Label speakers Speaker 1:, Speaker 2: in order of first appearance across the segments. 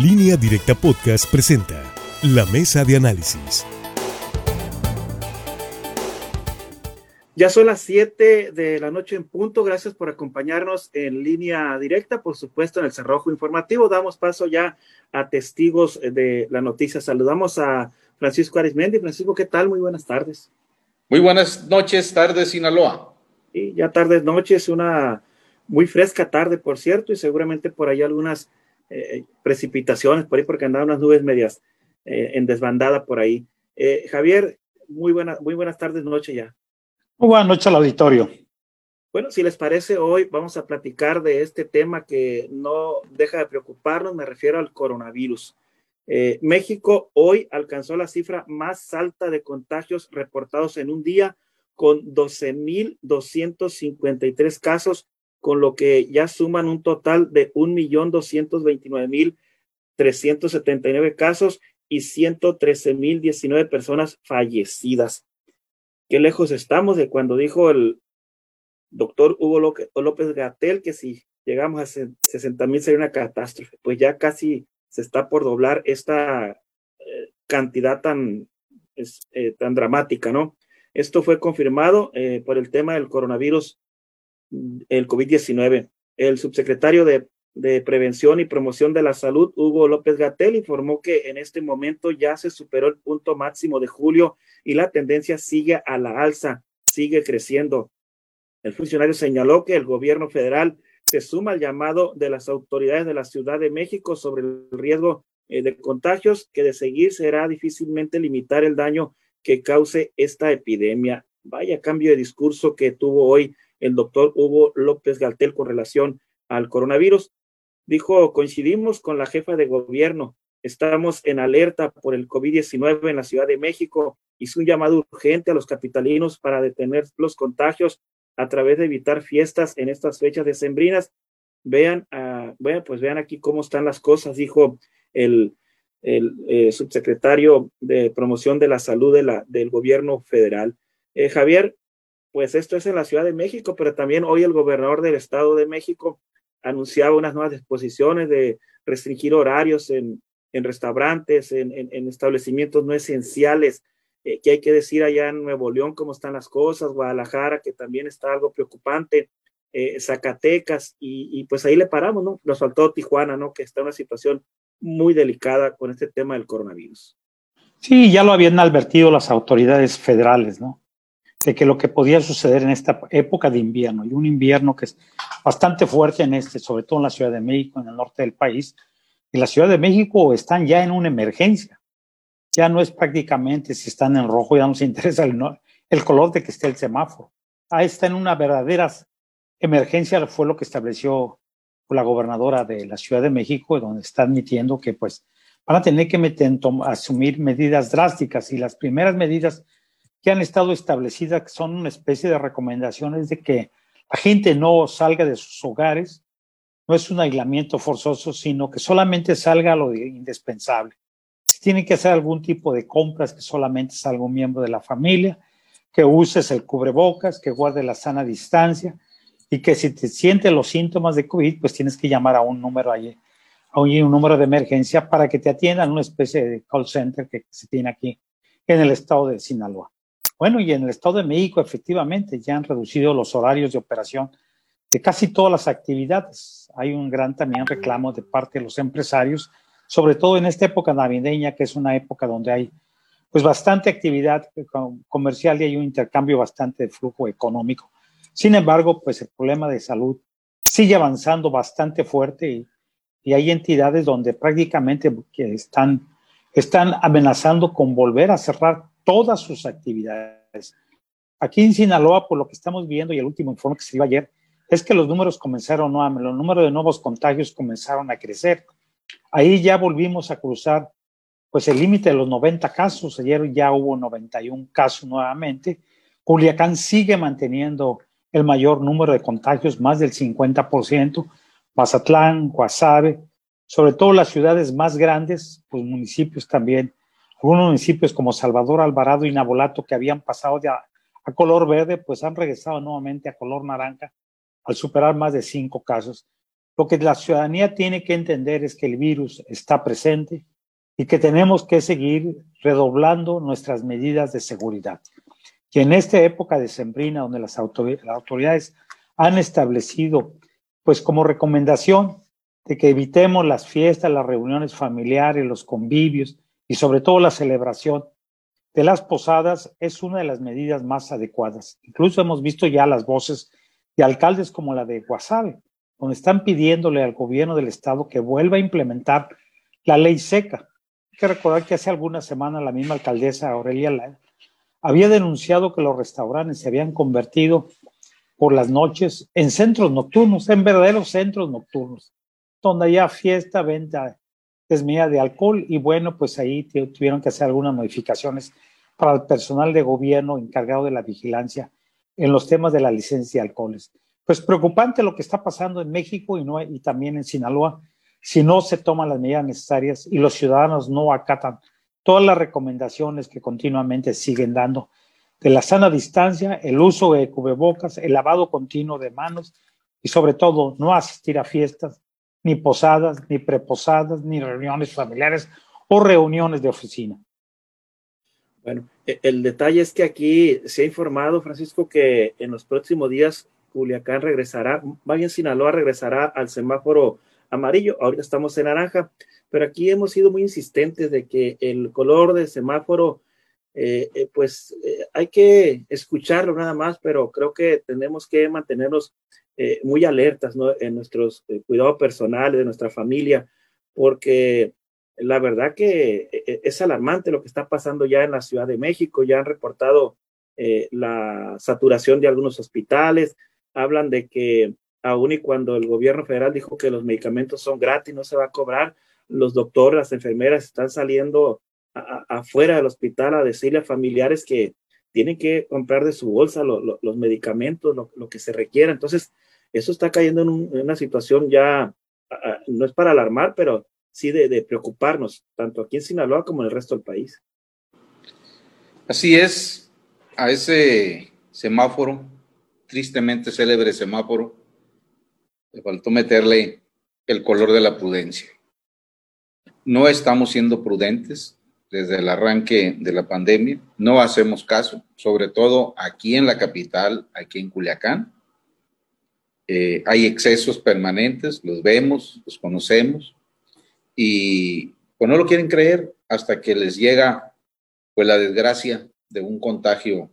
Speaker 1: Línea Directa Podcast presenta La Mesa de Análisis.
Speaker 2: Ya son las 7 de la noche en punto. Gracias por acompañarnos en línea directa, por supuesto, en el Cerrojo Informativo. Damos paso ya a testigos de la noticia. Saludamos a Francisco Arismendi. Francisco, ¿qué tal? Muy buenas tardes.
Speaker 3: Muy buenas noches, tardes, Sinaloa.
Speaker 2: Y ya tardes, noches, una muy fresca tarde, por cierto, y seguramente por ahí algunas eh, precipitaciones por ahí porque andaban unas nubes medias eh, en desbandada por ahí. Eh, Javier, muy, buena, muy buenas tardes, noche ya.
Speaker 4: Muy buenas noches al auditorio.
Speaker 2: Bueno, si les parece, hoy vamos a platicar de este tema que no deja de preocuparnos, me refiero al coronavirus. México hoy alcanzó la cifra más alta de contagios reportados en un día con 12.253 casos con lo que ya suman un total de 1.229.379 casos y 113.019 personas fallecidas. Qué lejos estamos de cuando dijo el doctor Hugo López Gatel que si llegamos a 60.000 sería una catástrofe. Pues ya casi se está por doblar esta eh, cantidad tan, eh, tan dramática, ¿no? Esto fue confirmado eh, por el tema del coronavirus el COVID-19. El subsecretario de, Prevención y Promoción de la Salud, Hugo López Gatel, informó que en este momento ya se superó el punto máximo de julio y la tendencia sigue a la alza, sigue creciendo. El funcionario señaló que el gobierno federal se suma al llamado de las autoridades de la Ciudad de México sobre el riesgo eh, de contagios, que de seguir será difícilmente limitar el daño que cause esta epidemia. Vaya cambio de discurso que tuvo hoy el doctor Hugo López Galtel con relación al coronavirus. Dijo, coincidimos con la jefa de gobierno, estamos en alerta por el COVID-19 en la Ciudad de México. Hizo un llamado urgente a los capitalinos para detener los contagios a través de evitar fiestas en estas fechas decembrinas. Vean, uh, bueno, pues vean aquí cómo están las cosas, dijo el, eh, subsecretario de promoción de la salud del gobierno federal. Eh, Javier, pues esto es en la Ciudad de México, pero también hoy el gobernador del Estado de México anunciaba unas nuevas disposiciones de restringir horarios en, en restaurantes, en, en, establecimientos no esenciales. Eh, ¿Qué hay que decir allá en Nuevo León cómo están las cosas? Guadalajara, que también está algo preocupante. Eh, Zacatecas, y, y, pues ahí le paramos, ¿no? Nos faltó Tijuana, ¿no? Que está en una situación muy delicada con este tema del coronavirus.
Speaker 4: Sí, ya lo habían advertido las autoridades federales, ¿no? De que lo que podía suceder en esta época de invierno, y un invierno que es bastante fuerte en este, sobre todo en la Ciudad de México, en el norte del país, y la Ciudad de México están ya en una emergencia. Ya no es prácticamente si están en rojo, ya no se interesa el, color de que esté el semáforo. Ahí está en una verdadera emergencia, fue lo que estableció la gobernadora de la Ciudad de México, donde está admitiendo que pues van a tener que meter, asumir medidas drásticas y las primeras medidas que han estado establecidas, que son una especie de recomendaciones de que la gente no salga de sus hogares, no es un aislamiento forzoso, sino que solamente salga lo indispensable. Si tiene que hacer algún tipo de compras, que solamente salga un miembro de la familia, que uses el cubrebocas, que guarde la sana distancia y que si te sientes los síntomas de COVID, pues tienes que llamar a un número ahí, a un, número de emergencia para que te atiendan una especie de call center que se tiene aquí en el estado de Sinaloa. Bueno, y en el Estado de México efectivamente ya han reducido los horarios de operación de casi todas las actividades. Hay un gran también reclamo de parte de los empresarios, sobre todo en esta época navideña, que es una época donde hay pues bastante actividad comercial y hay un intercambio bastante de flujo económico. Sin embargo, pues el problema de salud sigue avanzando bastante fuerte y, y hay entidades donde prácticamente están, están amenazando con volver a cerrar todas sus actividades. Aquí en Sinaloa, por lo que estamos viendo y el último informe que se dio ayer, es que los números comenzaron, no, los números de nuevos contagios comenzaron a crecer. Ahí ya volvimos a cruzar pues el límite de los 90 casos. Ayer ya hubo 91 casos nuevamente. Culiacán sigue manteniendo el mayor número de contagios, más del 50%. Mazatlán, Guasave, sobre todo las ciudades más grandes, pues municipios también algunos municipios como Salvador, Alvarado y Nabolato que habían pasado ya a color verde, pues han regresado nuevamente a color naranja al superar más de cinco casos. Lo que la ciudadanía tiene que entender es que el virus está presente y que tenemos que seguir redoblando nuestras medidas de seguridad. Y en esta época de sembrina, donde las autoridades han establecido, pues como recomendación, de que evitemos las fiestas, las reuniones familiares, los convivios y sobre todo la celebración de las posadas es una de las medidas más adecuadas. Incluso hemos visto ya las voces de alcaldes como la de Guasave, donde están pidiéndole al gobierno del estado que vuelva a implementar la ley seca. Hay que recordar que hace algunas semanas la misma alcaldesa Aurelia había denunciado que los restaurantes se habían convertido por las noches en centros nocturnos, en verdaderos centros nocturnos donde haya fiesta, venta desmedida de alcohol y bueno, pues ahí tuvieron que hacer algunas modificaciones para el personal de gobierno encargado de la vigilancia en los temas de la licencia de alcoholes. Pues preocupante lo que está pasando en México y, no, y también en Sinaloa si no se toman las medidas necesarias y los ciudadanos no acatan todas las recomendaciones que continuamente siguen dando de la sana distancia, el uso de cubrebocas, el lavado continuo de manos y sobre todo no asistir a fiestas, ni posadas, ni preposadas, ni reuniones familiares o reuniones de oficina.
Speaker 2: Bueno, e, el detalle es que aquí se ha informado, Francisco, que en los próximos días Culiacán regresará, vaya Sinaloa regresará al semáforo amarillo, ahorita estamos en naranja, pero aquí hemos sido muy insistentes de que el color del semáforo, eh, eh, pues eh, hay que escucharlo nada más, pero creo que tenemos que mantenernos eh, muy alertas en nuestros eh, cuidados personales, de nuestra familia, porque la verdad que eh, es alarmante lo que está pasando ya en la Ciudad de México. Ya han reportado la saturación de algunos hospitales, hablan de que aun y cuando el gobierno federal dijo que los medicamentos son gratis, no se va a cobrar, los doctores, las enfermeras están saliendo afuera del hospital a decirle a familiares que tienen que comprar de su bolsa los medicamentos, lo, que se requiera. Entonces, eso está cayendo en, una situación ya, no es para alarmar, pero sí de, preocuparnos, tanto aquí en Sinaloa como en el resto del país.
Speaker 3: Así es, a ese semáforo, tristemente célebre semáforo, le faltó meterle el color de la prudencia. No estamos siendo prudentes, desde el arranque de la pandemia. No hacemos caso, sobre todo aquí en la capital, aquí en Culiacán. Eh, hay excesos permanentes, los vemos, los conocemos y pues no lo quieren creer hasta que les llega pues la desgracia de un contagio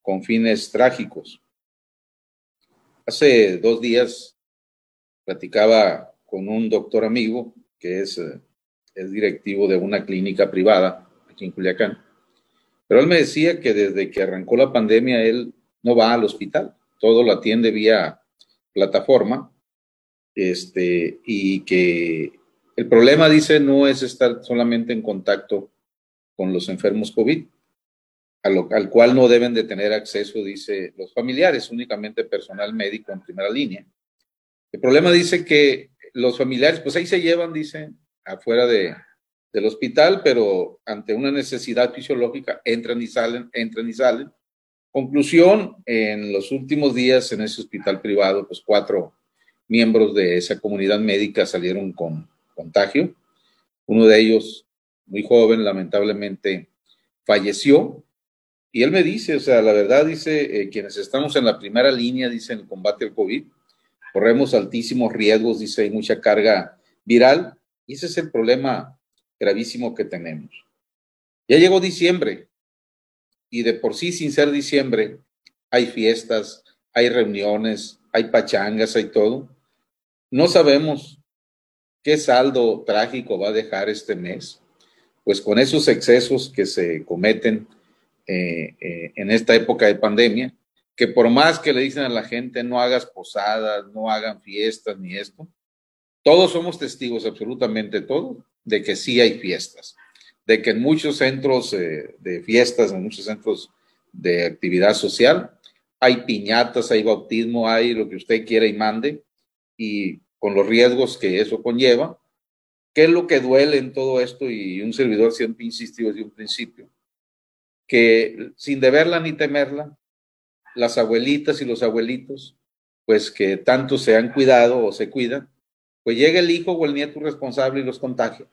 Speaker 3: con fines trágicos. Hace dos días platicaba con un doctor amigo que es eh, es directivo de una clínica privada aquí en Culiacán. Pero él me decía que desde que arrancó la pandemia él no va al hospital, todo lo atiende vía plataforma, este, y que el problema, dice, no es estar solamente en contacto con los enfermos COVID, al cual no deben de tener acceso, dice, los familiares, únicamente personal médico en primera línea. El problema dice que los familiares, pues ahí se llevan, dice, afuera de, del hospital, pero ante una necesidad fisiológica entran y salen, entran y salen. Conclusión, en los últimos días en ese hospital privado, pues cuatro miembros de esa comunidad médica salieron con contagio. Uno de ellos, muy joven, lamentablemente falleció. Y él me dice, o sea, la verdad dice, eh, quienes estamos en la primera línea, dice, en el combate al COVID, corremos altísimos riesgos, dice, hay mucha carga viral ese es el problema gravísimo que tenemos. Ya llegó diciembre y de por sí, sin ser diciembre, hay fiestas, hay reuniones, hay pachangas, hay todo. No sabemos qué saldo trágico va a dejar este mes, pues con esos excesos que se cometen eh, eh, en esta época de pandemia, que por más que le dicen a la gente no hagas posadas, no hagan fiestas ni esto, todos somos testigos, absolutamente todos, de que sí hay fiestas, de que en muchos centros eh, de fiestas, en muchos centros de actividad social, hay piñatas, hay bautismo, hay lo que usted quiera y mande, y con los riesgos que eso conlleva. ¿Qué es lo que duele en todo esto? Y un servidor siempre insistido desde un principio, que sin deberla ni temerla, las abuelitas y los abuelitos, pues que tanto se han cuidado o se cuidan, pues llega el hijo o el nieto responsable y los contagia.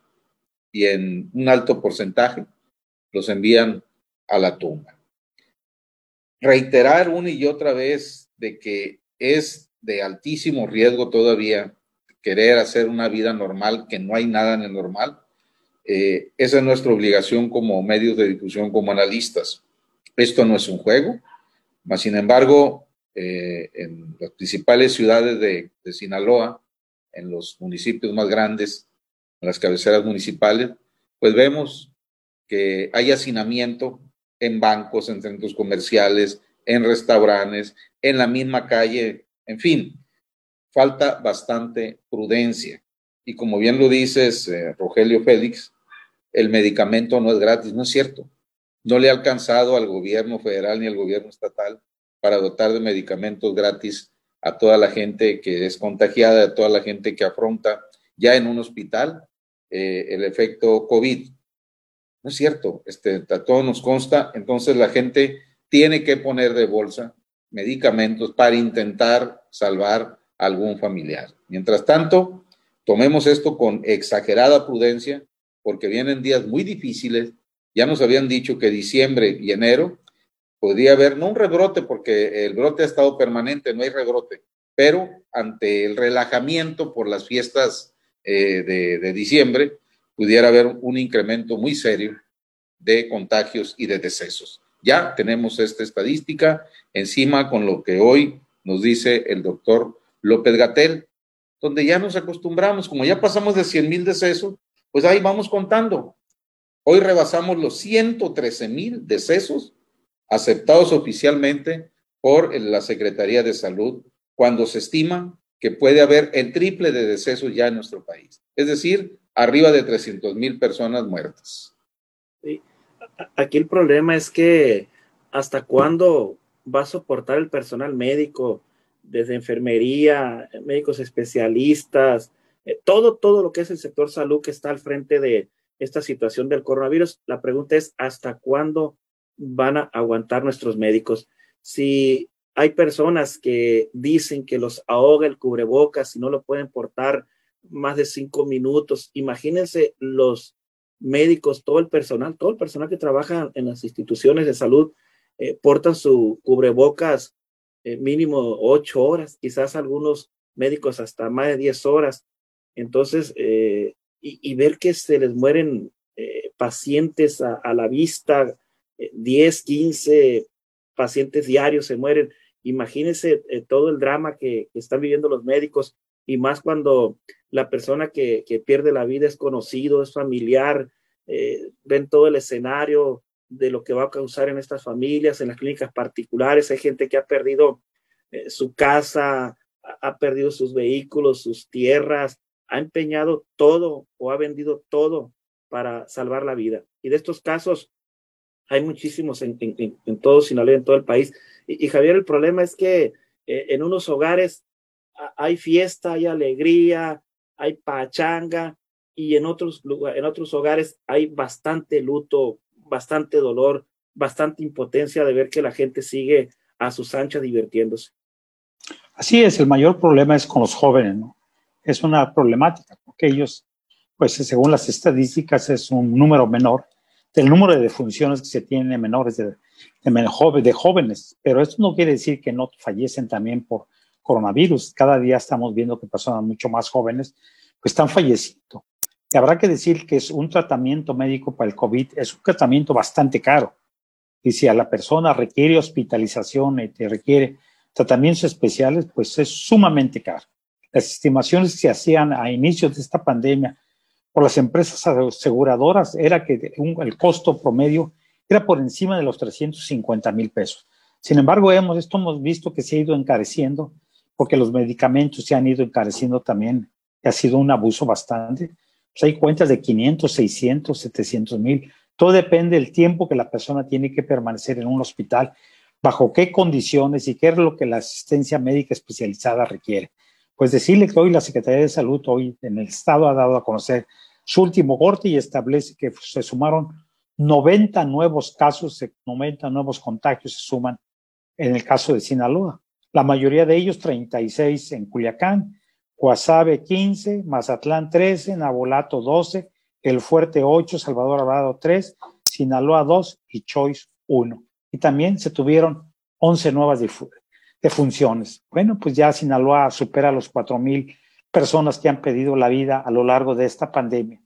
Speaker 3: Y en un alto porcentaje los envían a la tumba. Reiterar una y otra vez de que es de altísimo riesgo todavía querer hacer una vida normal, que no hay nada en el normal. Eh, esa es nuestra obligación como medios de difusión, como analistas. Esto no es un juego, mas sin embargo, eh, en las principales ciudades de, de Sinaloa, en los municipios más grandes, en las cabeceras municipales, pues vemos que hay hacinamiento en bancos, en centros comerciales, en restaurantes, en la misma calle, en fin, falta bastante prudencia. Y como bien lo dices, eh, Rogelio Félix, el medicamento no es gratis, no es cierto. No le ha alcanzado al gobierno federal ni al gobierno estatal para dotar de medicamentos gratis a toda la gente que es contagiada, a toda la gente que afronta ya en un hospital eh, el efecto COVID. No es cierto, este, a todos nos consta, entonces la gente tiene que poner de bolsa medicamentos para intentar salvar a algún familiar. Mientras tanto, tomemos esto con exagerada prudencia, porque vienen días muy difíciles. Ya nos habían dicho que diciembre y enero podría haber, no un rebrote, porque el brote ha estado permanente, no hay rebrote, pero ante el relajamiento por las fiestas eh, de, de diciembre, pudiera haber un incremento muy serio de contagios y de decesos. Ya tenemos esta estadística encima con lo que hoy nos dice el doctor López Gatel, donde ya nos acostumbramos, como ya pasamos de 100 mil decesos, pues ahí vamos contando. Hoy rebasamos los 113 mil decesos aceptados oficialmente por la Secretaría de Salud cuando se estima que puede haber el triple de decesos ya en nuestro país. Es decir, arriba de 300 mil personas muertas.
Speaker 2: Sí. Aquí el problema es que hasta cuándo va a soportar el personal médico, desde enfermería, médicos especialistas, eh, todo, todo lo que es el sector salud que está al frente de esta situación del coronavirus. La pregunta es, ¿hasta cuándo van a aguantar nuestros médicos. Si hay personas que dicen que los ahoga el cubrebocas y no lo pueden portar más de cinco minutos, imagínense los médicos, todo el personal, todo el personal que trabaja en las instituciones de salud, eh, portan su cubrebocas eh, mínimo ocho horas, quizás algunos médicos hasta más de diez horas. Entonces, eh, y, ver que se les mueren pacientes a, a la vista, 10, 15 pacientes diarios se mueren. Imagínense eh, todo el drama que, están viviendo los médicos y más cuando la persona que, pierde la vida es conocido, es familiar, eh, ven todo el escenario de lo que va a causar en estas familias, en las clínicas particulares. Hay gente que ha perdido eh, su casa, ha perdido sus vehículos, sus tierras, ha empeñado todo o ha vendido todo para salvar la vida. Y de estos casos, hay muchísimos en, todo Sinaloa, en todo el país. Y, Javier, el problema es que eh, en unos hogares hay fiesta, hay alegría, hay pachanga, y en otros, en otros hogares hay bastante luto, bastante dolor, bastante impotencia de ver que la gente sigue a sus anchas divirtiéndose.
Speaker 4: Así es, el mayor problema es con los jóvenes, ¿no? Es una problemática, porque ellos, pues según las estadísticas, es un número menor del número de defunciones que se tienen menores de, de, de jóvenes, pero esto no quiere decir que no fallecen también por coronavirus. Cada día estamos viendo que personas mucho más jóvenes pues, están falleciendo. Y habrá que decir que es un tratamiento médico para el COVID, es un tratamiento bastante caro. Y si a la persona requiere hospitalización y te requiere tratamientos especiales, pues es sumamente caro. Las estimaciones que se hacían a inicios de esta pandemia por las empresas aseguradoras era que el costo promedio era por encima de los 350 mil pesos. Sin embargo, hemos, esto hemos visto que se ha ido encareciendo porque los medicamentos se han ido encareciendo también. Ha sido un abuso bastante. Pues hay cuentas de 500, 600, 700 mil. Todo depende del tiempo que la persona tiene que permanecer en un hospital, bajo qué condiciones y qué es lo que la asistencia médica especializada requiere. Pues decirle que hoy la Secretaría de Salud, hoy en el Estado, ha dado a conocer su último corte y establece que se sumaron 90 nuevos casos, 90 nuevos contagios se suman en el caso de Sinaloa. La mayoría de ellos, 36 en Culiacán, Guasave 15, Mazatlán 13, Nabolato 12, El Fuerte 8, Salvador Alvarado 3, Sinaloa 2 y Choice 1. Y también se tuvieron 11 nuevas defunciones. Bueno, pues ya Sinaloa supera los 4 mil personas que han pedido la vida a lo largo de esta pandemia.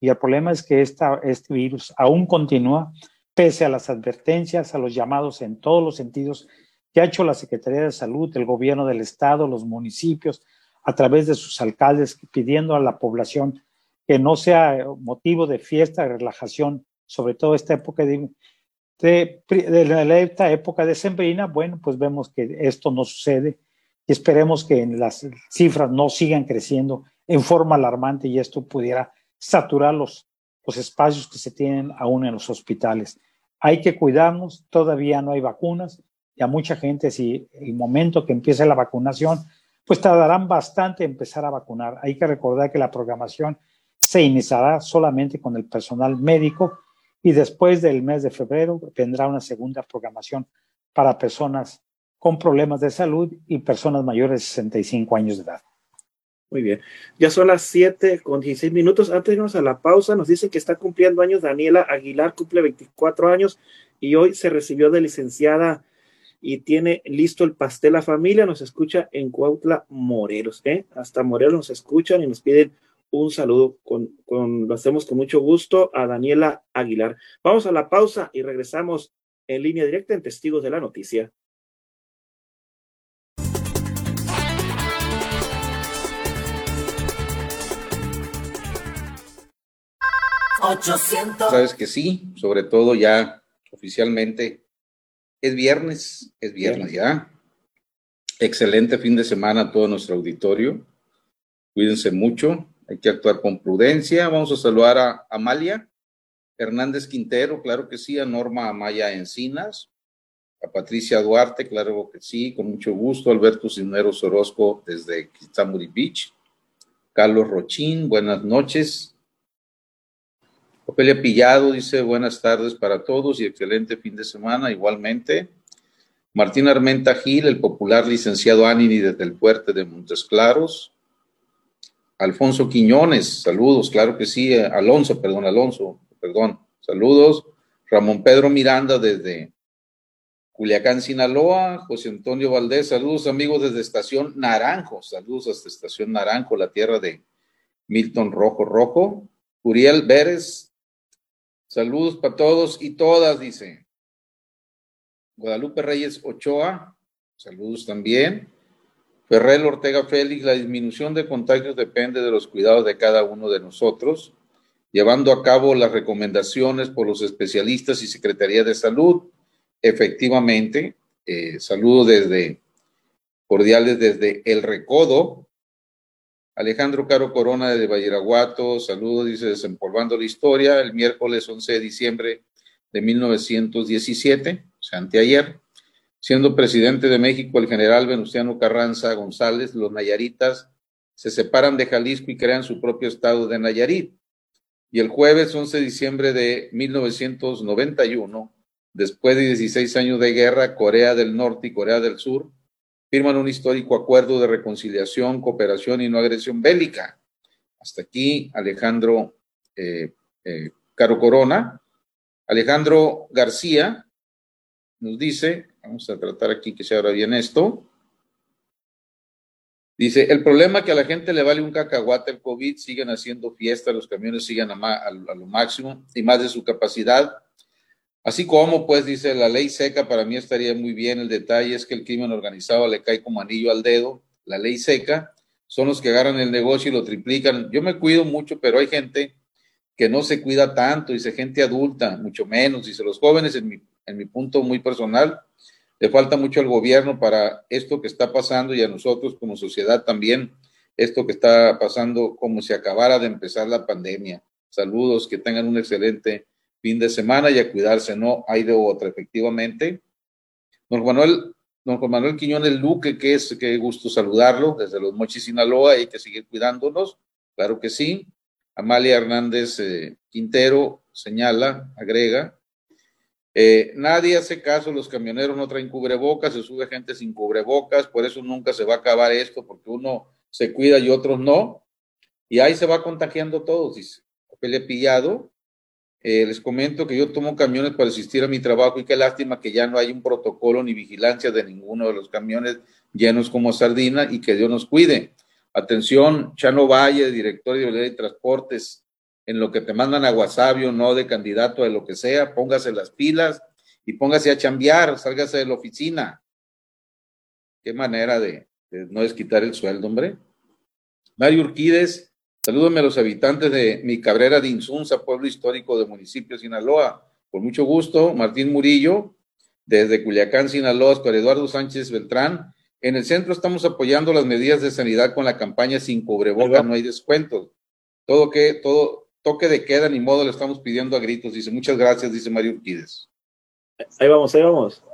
Speaker 4: Y el problema es que este virus aún continúa pese a las advertencias, a los llamados en todos los sentidos que ha hecho la Secretaría de Salud, el gobierno del Estado, los municipios, a través de sus alcaldes, pidiendo a la población que no sea motivo de fiesta, de relajación, sobre todo esta época de, de, de, esta época decembrina, bueno, pues vemos que esto no sucede y esperemos que las cifras no sigan creciendo en forma alarmante y esto pudiera saturar los, los espacios que se tienen aún en los hospitales. Hay que cuidarnos, todavía no hay vacunas y a mucha gente, si el momento que empiece la vacunación, pues tardarán bastante en empezar a vacunar. Hay que recordar que la programación se iniciará solamente con el personal médico y después del mes de febrero vendrá una segunda programación para personas con problemas de salud y personas mayores de 65 años de edad.
Speaker 2: Muy bien. Ya son las 7 con 16 minutos. Antes de irnos a la pausa, nos dicen que está cumpliendo años Daniela Aguilar, cumple 24 años y hoy se recibió de licenciada y tiene listo el pastel a familia. Nos escucha en Cuautla, Morelos. ¿eh? Hasta Morelos nos escuchan y nos piden un saludo. Con, con, lo hacemos con mucho gusto a Daniela Aguilar. Vamos a la pausa y regresamos en línea directa en Testigos de la Noticia.
Speaker 3: 800. Sabes que sí, sobre todo ya oficialmente es viernes, es viernes ya. Excelente fin de semana a todo nuestro auditorio. Cuídense mucho, hay que actuar con prudencia. Vamos a saludar a Amalia Hernández Quintero, claro que sí, a Norma Amaya Encinas, a Patricia Duarte, claro que sí, con mucho gusto. Alberto Cisneros Orozco desde Kitamuri Beach. Carlos Rochín, buenas noches. Ofelia Pillado dice buenas tardes para todos y excelente fin de semana igualmente. Martín Armenta Gil, el popular licenciado Anini desde el puerto de Montes Claros. Alfonso Quiñones, saludos, claro que sí. Eh, Alonso, perdón, Alonso, perdón, saludos. Ramón Pedro Miranda desde Culiacán, Sinaloa. José Antonio Valdés, saludos amigos desde Estación Naranjo, saludos hasta Estación Naranjo, la tierra de Milton Rojo Rojo. Uriel Vélez, Saludos para todos y todas, dice. Guadalupe Reyes Ochoa, saludos también. Ferrer Ortega Félix, la disminución de contagios depende de los cuidados de cada uno de nosotros, llevando a cabo las recomendaciones por los especialistas y Secretaría de Salud. Efectivamente, eh, saludos desde cordiales desde El Recodo, Alejandro Caro Corona de Valleraguato, saludos, dice Desempolvando la Historia, el miércoles 11 de diciembre de 1917, o sea, anteayer, siendo presidente de México el general Venustiano Carranza González, los nayaritas se separan de Jalisco y crean su propio estado de Nayarit. Y el jueves 11 de diciembre de 1991, después de 16 años de guerra, Corea del Norte y Corea del Sur firman un histórico acuerdo de reconciliación, cooperación y no agresión bélica. Hasta aquí Alejandro eh, eh, Caro Corona. Alejandro García nos dice, vamos a tratar aquí que se abra bien esto. Dice, el problema es que a la gente le vale un cacahuate el COVID, siguen haciendo fiesta, los camiones siguen a lo máximo y más de su capacidad Así como, pues, dice la ley seca, para mí estaría muy bien. El detalle es que el crimen organizado le cae como anillo al dedo. La ley seca son los que agarran el negocio y lo triplican. Yo me cuido mucho, pero hay gente que no se cuida tanto, dice gente adulta, mucho menos, dice los jóvenes, en mi, en mi punto muy personal, le falta mucho al gobierno para esto que está pasando y a nosotros como sociedad también, esto que está pasando como si acabara de empezar la pandemia. Saludos, que tengan un excelente fin de semana y a cuidarse, no hay de otra, efectivamente. Don Manuel, don Juan Manuel Quiñones Luque, que es, que gusto saludarlo desde los Mochis, Sinaloa, hay que seguir cuidándonos, claro que sí. Amalia Hernández eh, Quintero señala, agrega, eh, nadie hace caso, los camioneros no traen cubrebocas, se sube gente sin cubrebocas, por eso nunca se va a acabar esto, porque uno se cuida y otros no. Y ahí se va contagiando todos, dice. he Pillado, eh, les comento que yo tomo camiones para asistir a mi trabajo y qué lástima que ya no hay un protocolo ni vigilancia de ninguno de los camiones llenos como sardina y que Dios nos cuide. Atención, Chano Valle, director de de Transportes, en lo que te mandan a Guasabio, no de candidato de lo que sea, póngase las pilas y póngase a chambear, sálgase de la oficina. Qué manera de, de no desquitar el sueldo, hombre. Mario Urquides, salúdame a los habitantes de mi Cabrera de Insunza, pueblo histórico del municipio de Sinaloa. Con mucho gusto, Martín Murillo, desde Culiacán, Sinaloa, con Eduardo Sánchez Beltrán. En el centro estamos apoyando las medidas de sanidad con la campaña sin cubreboca, no hay descuentos. Todo que, todo, toque de queda, ni modo, le estamos pidiendo a gritos. Dice, muchas gracias, dice Mario Urquides.
Speaker 2: Ahí vamos, ahí vamos.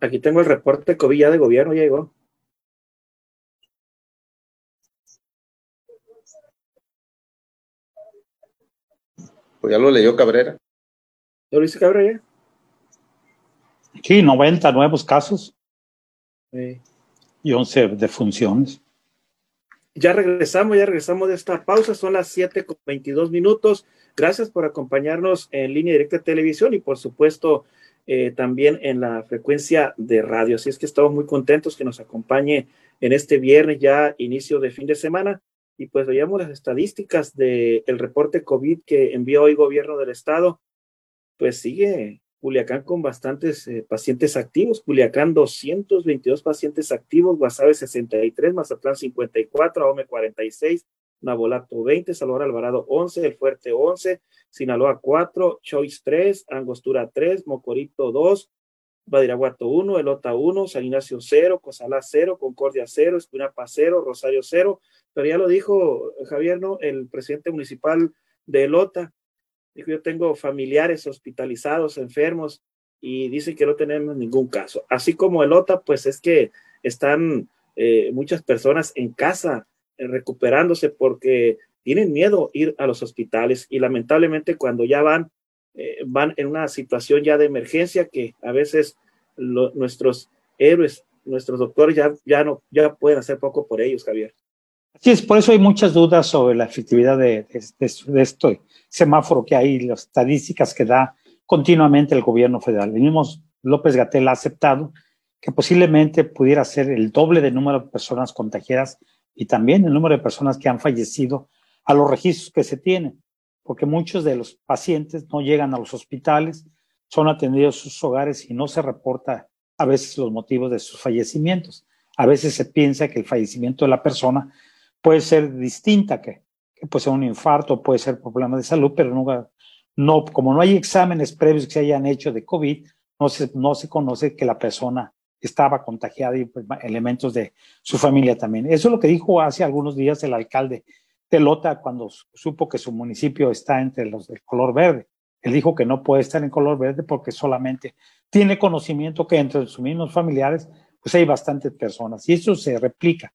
Speaker 2: Aquí tengo el reporte COVID ya de gobierno, ya llegó.
Speaker 3: Pues ya lo leyó Cabrera.
Speaker 2: ¿Ya lo dice Cabrera
Speaker 4: Sí, 90 nuevos casos. Y 11 defunciones.
Speaker 2: Ya regresamos, ya regresamos de esta pausa. Son las 7 con 22 minutos. Gracias por acompañarnos en línea directa de televisión y, por supuesto, eh, también en la frecuencia de radio. Así es que estamos muy contentos que nos acompañe en este viernes, ya inicio de fin de semana. Y pues veíamos las estadísticas del reporte COVID que envió hoy gobierno del estado. Pues sigue Culiacán con bastantes eh, pacientes activos. Culiacán 222 pacientes activos, Guasave 63, Mazatlán 54, Ahome 46, Nabolato 20, Salvador Alvarado 11, El Fuerte 11, Sinaloa 4, Choice 3, Angostura 3, Mocorito 2, Badiraguato 1, Elota 1, San Ignacio 0, Cozalá 0, Concordia 0, Espinapa 0, Rosario 0, pero ya lo dijo Javier, ¿no? El presidente municipal de Elota, dijo yo tengo familiares hospitalizados, enfermos, y dice que no tenemos ningún caso. Así como Elota, pues es que están eh, muchas personas en casa eh, recuperándose porque tienen miedo ir a los hospitales y lamentablemente cuando ya van, eh, van en una situación ya de emergencia que a veces nuestros héroes, nuestros doctores ya, ya no ya pueden hacer poco por ellos, Javier.
Speaker 4: Así es, por eso hay muchas dudas sobre la efectividad de, de, este semáforo que hay, las estadísticas que da continuamente el gobierno federal. El mismo López Gatel ha aceptado que posiblemente pudiera ser el doble de número de personas contagiadas y también el número de personas que han fallecido a los registros que se tienen, porque muchos de los pacientes no llegan a los hospitales, son atendidos en sus hogares y no se reporta a veces los motivos de sus fallecimientos. A veces se piensa que el fallecimiento de la persona puede ser distinta, que, puede ser un infarto, puede ser problema de salud, pero no, no, como no hay exámenes previos que se hayan hecho de COVID, no se, no se conoce que la persona estaba contagiada y pues, elementos de su familia también. Eso es lo que dijo hace algunos días el alcalde Telota cuando supo que su municipio está entre los del color verde. Él dijo que no puede estar en color verde porque solamente tiene conocimiento que entre sus mismos familiares pues hay bastantes personas y eso se replica.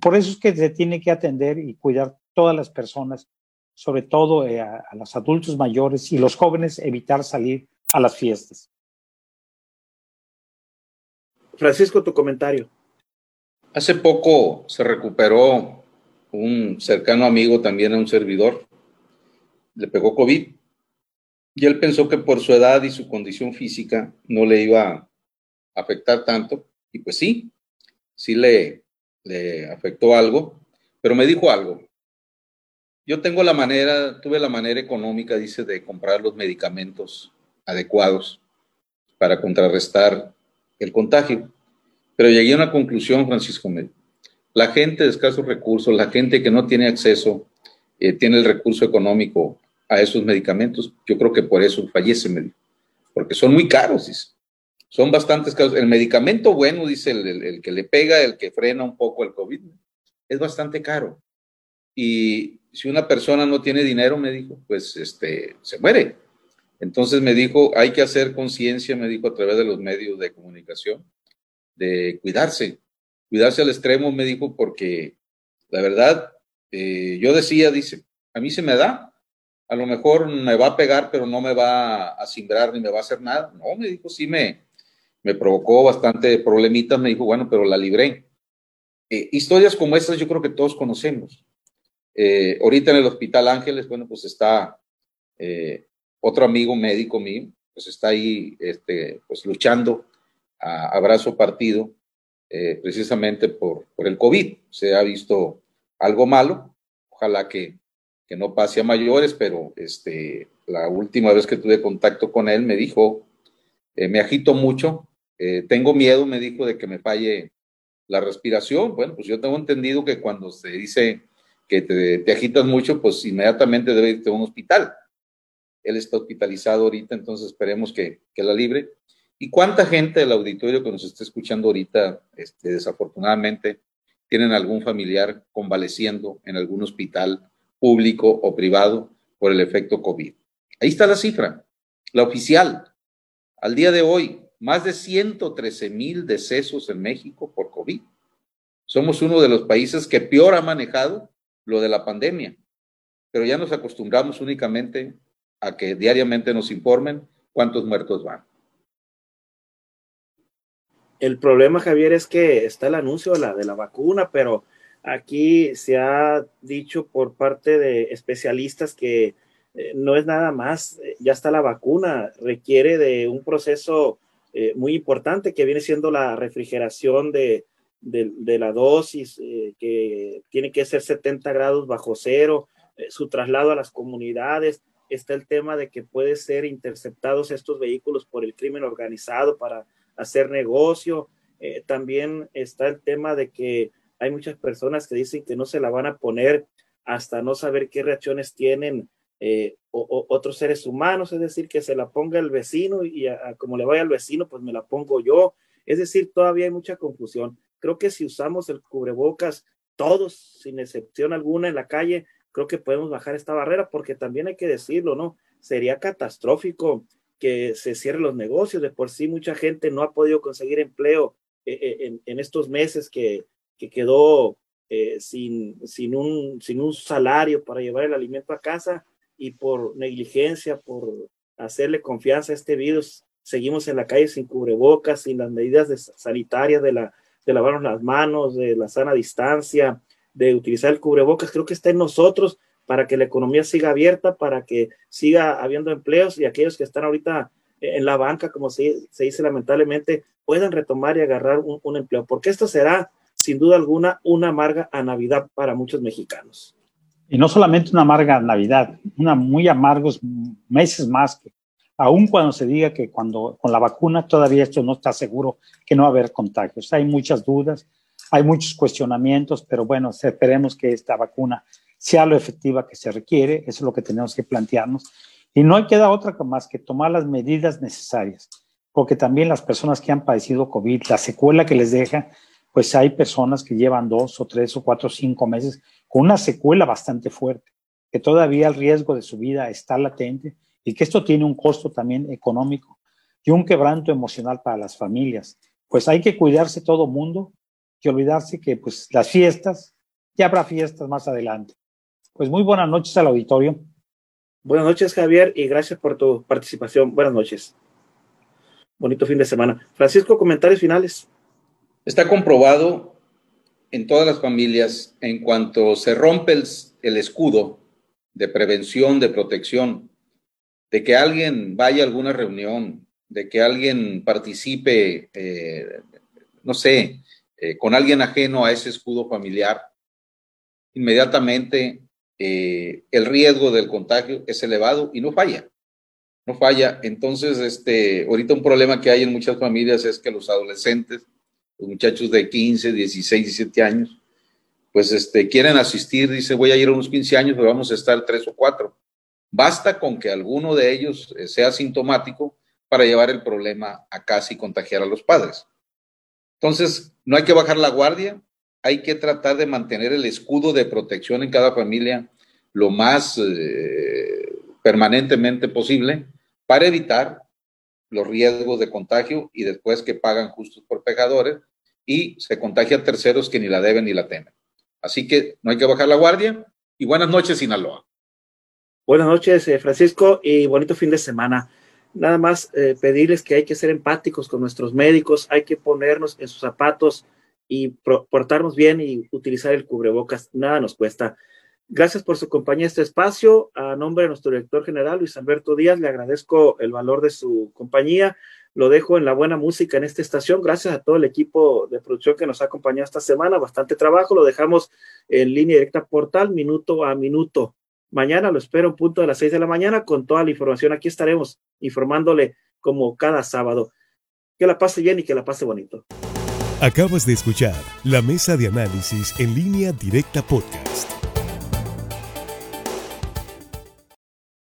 Speaker 4: Por eso es que se tiene que atender y cuidar todas las personas, sobre todo eh, a, a los adultos mayores y los jóvenes, evitar salir a las fiestas.
Speaker 2: Francisco, tu comentario.
Speaker 3: Hace poco se recuperó un cercano amigo también a un servidor, le pegó COVID y él pensó que por su edad y su condición física no le iba a afectar tanto y pues sí, sí le, le afectó algo, pero me dijo algo. Yo tengo la manera, tuve la manera económica, dice, de comprar los medicamentos adecuados para contrarrestar el contagio. Pero llegué a una conclusión, Francisco la gente de escasos recursos, la gente que no tiene acceso, eh, tiene el recurso económico a esos medicamentos, yo creo que por eso fallece, porque son muy caros, dice. Son bastantes caros. El medicamento bueno, dice el, que le pega, el que frena un poco el COVID, es bastante caro. Y si una persona no tiene dinero, me dijo, pues este, se muere. Entonces me dijo, hay que hacer conciencia, me dijo, a través de los medios de comunicación, de cuidarse, cuidarse al extremo, me dijo, porque la verdad, eh, yo decía, dice, a mí se me da, a lo mejor me va a pegar, pero no me va a cimbrar ni me va a hacer nada. No, me dijo, sí me, me provocó bastante problemitas, me dijo, bueno, pero la libré. Eh, historias como estas yo creo que todos conocemos. Eh, ahorita en el Hospital Ángeles, bueno, pues está eh, otro amigo médico mío, pues está ahí este, pues luchando a, a brazo partido precisamente por, por el COVID. Se ha visto algo malo, ojalá que, que no pase a mayores, pero este, la última vez que tuve contacto con él me dijo, me agito mucho, eh, tengo miedo, me dijo, de que me falle la respiración. Bueno, pues yo tengo entendido que cuando se dice que te, agitas mucho, pues inmediatamente debe irte a un hospital. Él está hospitalizado ahorita, entonces esperemos que, la libre. ¿Y cuánta gente del auditorio que nos está escuchando ahorita, este, desafortunadamente, tienen algún familiar convaleciendo en algún hospital público o privado por el efecto COVID? Ahí está la cifra, la oficial. Al día de hoy, más de 113 mil decesos en México por COVID. Somos uno de los países que peor ha manejado lo de la pandemia, pero ya nos acostumbramos únicamente a que diariamente nos informen cuántos muertos van.
Speaker 2: El problema, Javier, es que está el anuncio de la, de la vacuna, pero aquí se ha dicho por parte de especialistas que eh, no es nada más, eh, ya está la vacuna, requiere de un proceso eh, muy importante que viene siendo la refrigeración de, de, la dosis, eh, que tiene que ser 70 grados bajo cero, eh, su traslado a las comunidades. Está el tema de que puede ser interceptados estos vehículos por el crimen organizado para hacer negocio. también está el tema de que hay muchas personas que dicen que no se la van a poner hasta no saber qué reacciones tienen eh, o, otros seres humanos, es decir, que se la ponga el vecino y como le vaya al vecino, pues me la pongo yo. Es decir, todavía hay mucha confusión. Creo que si usamos el cubrebocas todos, sin excepción alguna, en la calle, creo que podemos bajar esta barrera, porque también hay que decirlo, ¿no? Sería catastrófico que se cierren los negocios. De por sí, mucha gente no ha podido conseguir empleo eh, eh, en, estos meses que, que quedó sin, sin, un, sin un salario para llevar el alimento a casa y por negligencia, por hacerle confianza a este virus, seguimos en la calle sin cubrebocas, sin las medidas sanitarias de, la, de lavarnos las manos, de la sana distancia, de utilizar el cubrebocas. Creo que está en nosotros para que la economía siga abierta, para que siga habiendo empleos y aquellos que están ahorita en la banca, como se, se dice lamentablemente, puedan retomar y agarrar un, un empleo, porque esto será sin duda alguna una amarga a Navidad para muchos mexicanos.
Speaker 4: Y no solamente una amarga Navidad, una muy amargos meses más, aun cuando se diga que cuando con la vacuna todavía esto no está seguro que no va a haber contagios. Hay muchas dudas, hay muchos cuestionamientos, pero bueno, esperemos que esta vacuna sea lo efectiva que se requiere, eso es lo que tenemos que plantearnos. Y no queda otra más que tomar las medidas necesarias, porque también las personas que han padecido COVID, la secuela que les deja, pues hay personas que llevan dos o tres o cuatro o cinco meses con una secuela bastante fuerte, que todavía el riesgo de su vida está latente y que esto tiene un costo también económico y un quebranto emocional para las familias. Pues hay que cuidarse todo mundo y olvidarse que pues las fiestas, ya habrá fiestas más adelante. Pues muy buenas noches al auditorio.
Speaker 2: Buenas noches, Javier, y gracias por tu participación. Buenas noches. Bonito fin de semana. Francisco, comentarios finales.
Speaker 3: Está comprobado en todas las familias, en cuanto se rompe el, escudo de prevención, de protección, de que alguien vaya a alguna reunión, de que alguien participe, eh, no sé, eh, con alguien ajeno a ese escudo familiar, inmediatamente eh, el riesgo del contagio es elevado y no falla. No falla. Entonces, este, ahorita un problema que hay en muchas familias es que los adolescentes los muchachos de 15, 16, 17 años, pues este, quieren asistir, dice, voy a ir a unos 15 años, pero vamos a estar tres o cuatro. Basta con que alguno de ellos eh, sea sintomático para llevar el problema a casa y contagiar a los padres. Entonces, no hay que bajar la guardia, hay que tratar de mantener el escudo de protección en cada familia lo más eh, permanentemente posible para evitar los riesgos de contagio y después que pagan justos por pecadores y se contagia a terceros que ni la deben ni la temen. Así que no hay que bajar la guardia y buenas noches, Sinaloa.
Speaker 2: Buenas noches, eh, Francisco, y bonito fin de semana. nada más eh, pedirles que hay que ser empáticos con nuestros médicos, hay que ponernos en sus zapatos y portarnos bien y utilizar el cubrebocas, nada nos cuesta. Gracias por su compañía este espacio. A nombre de nuestro director general, Luis Alberto Díaz, le agradezco el valor de su compañía. Lo dejo en la buena música en esta estación. Gracias a todo el equipo de producción que nos ha acompañado esta semana. Bastante trabajo. Lo dejamos en línea directa portal, minuto a minuto. Mañana lo espero en punto de las seis de la mañana con toda la información. Aquí estaremos informándole como cada sábado. Que la pase bien y que la pase bonito.
Speaker 1: Acabas de escuchar la mesa de análisis en línea directa podcast.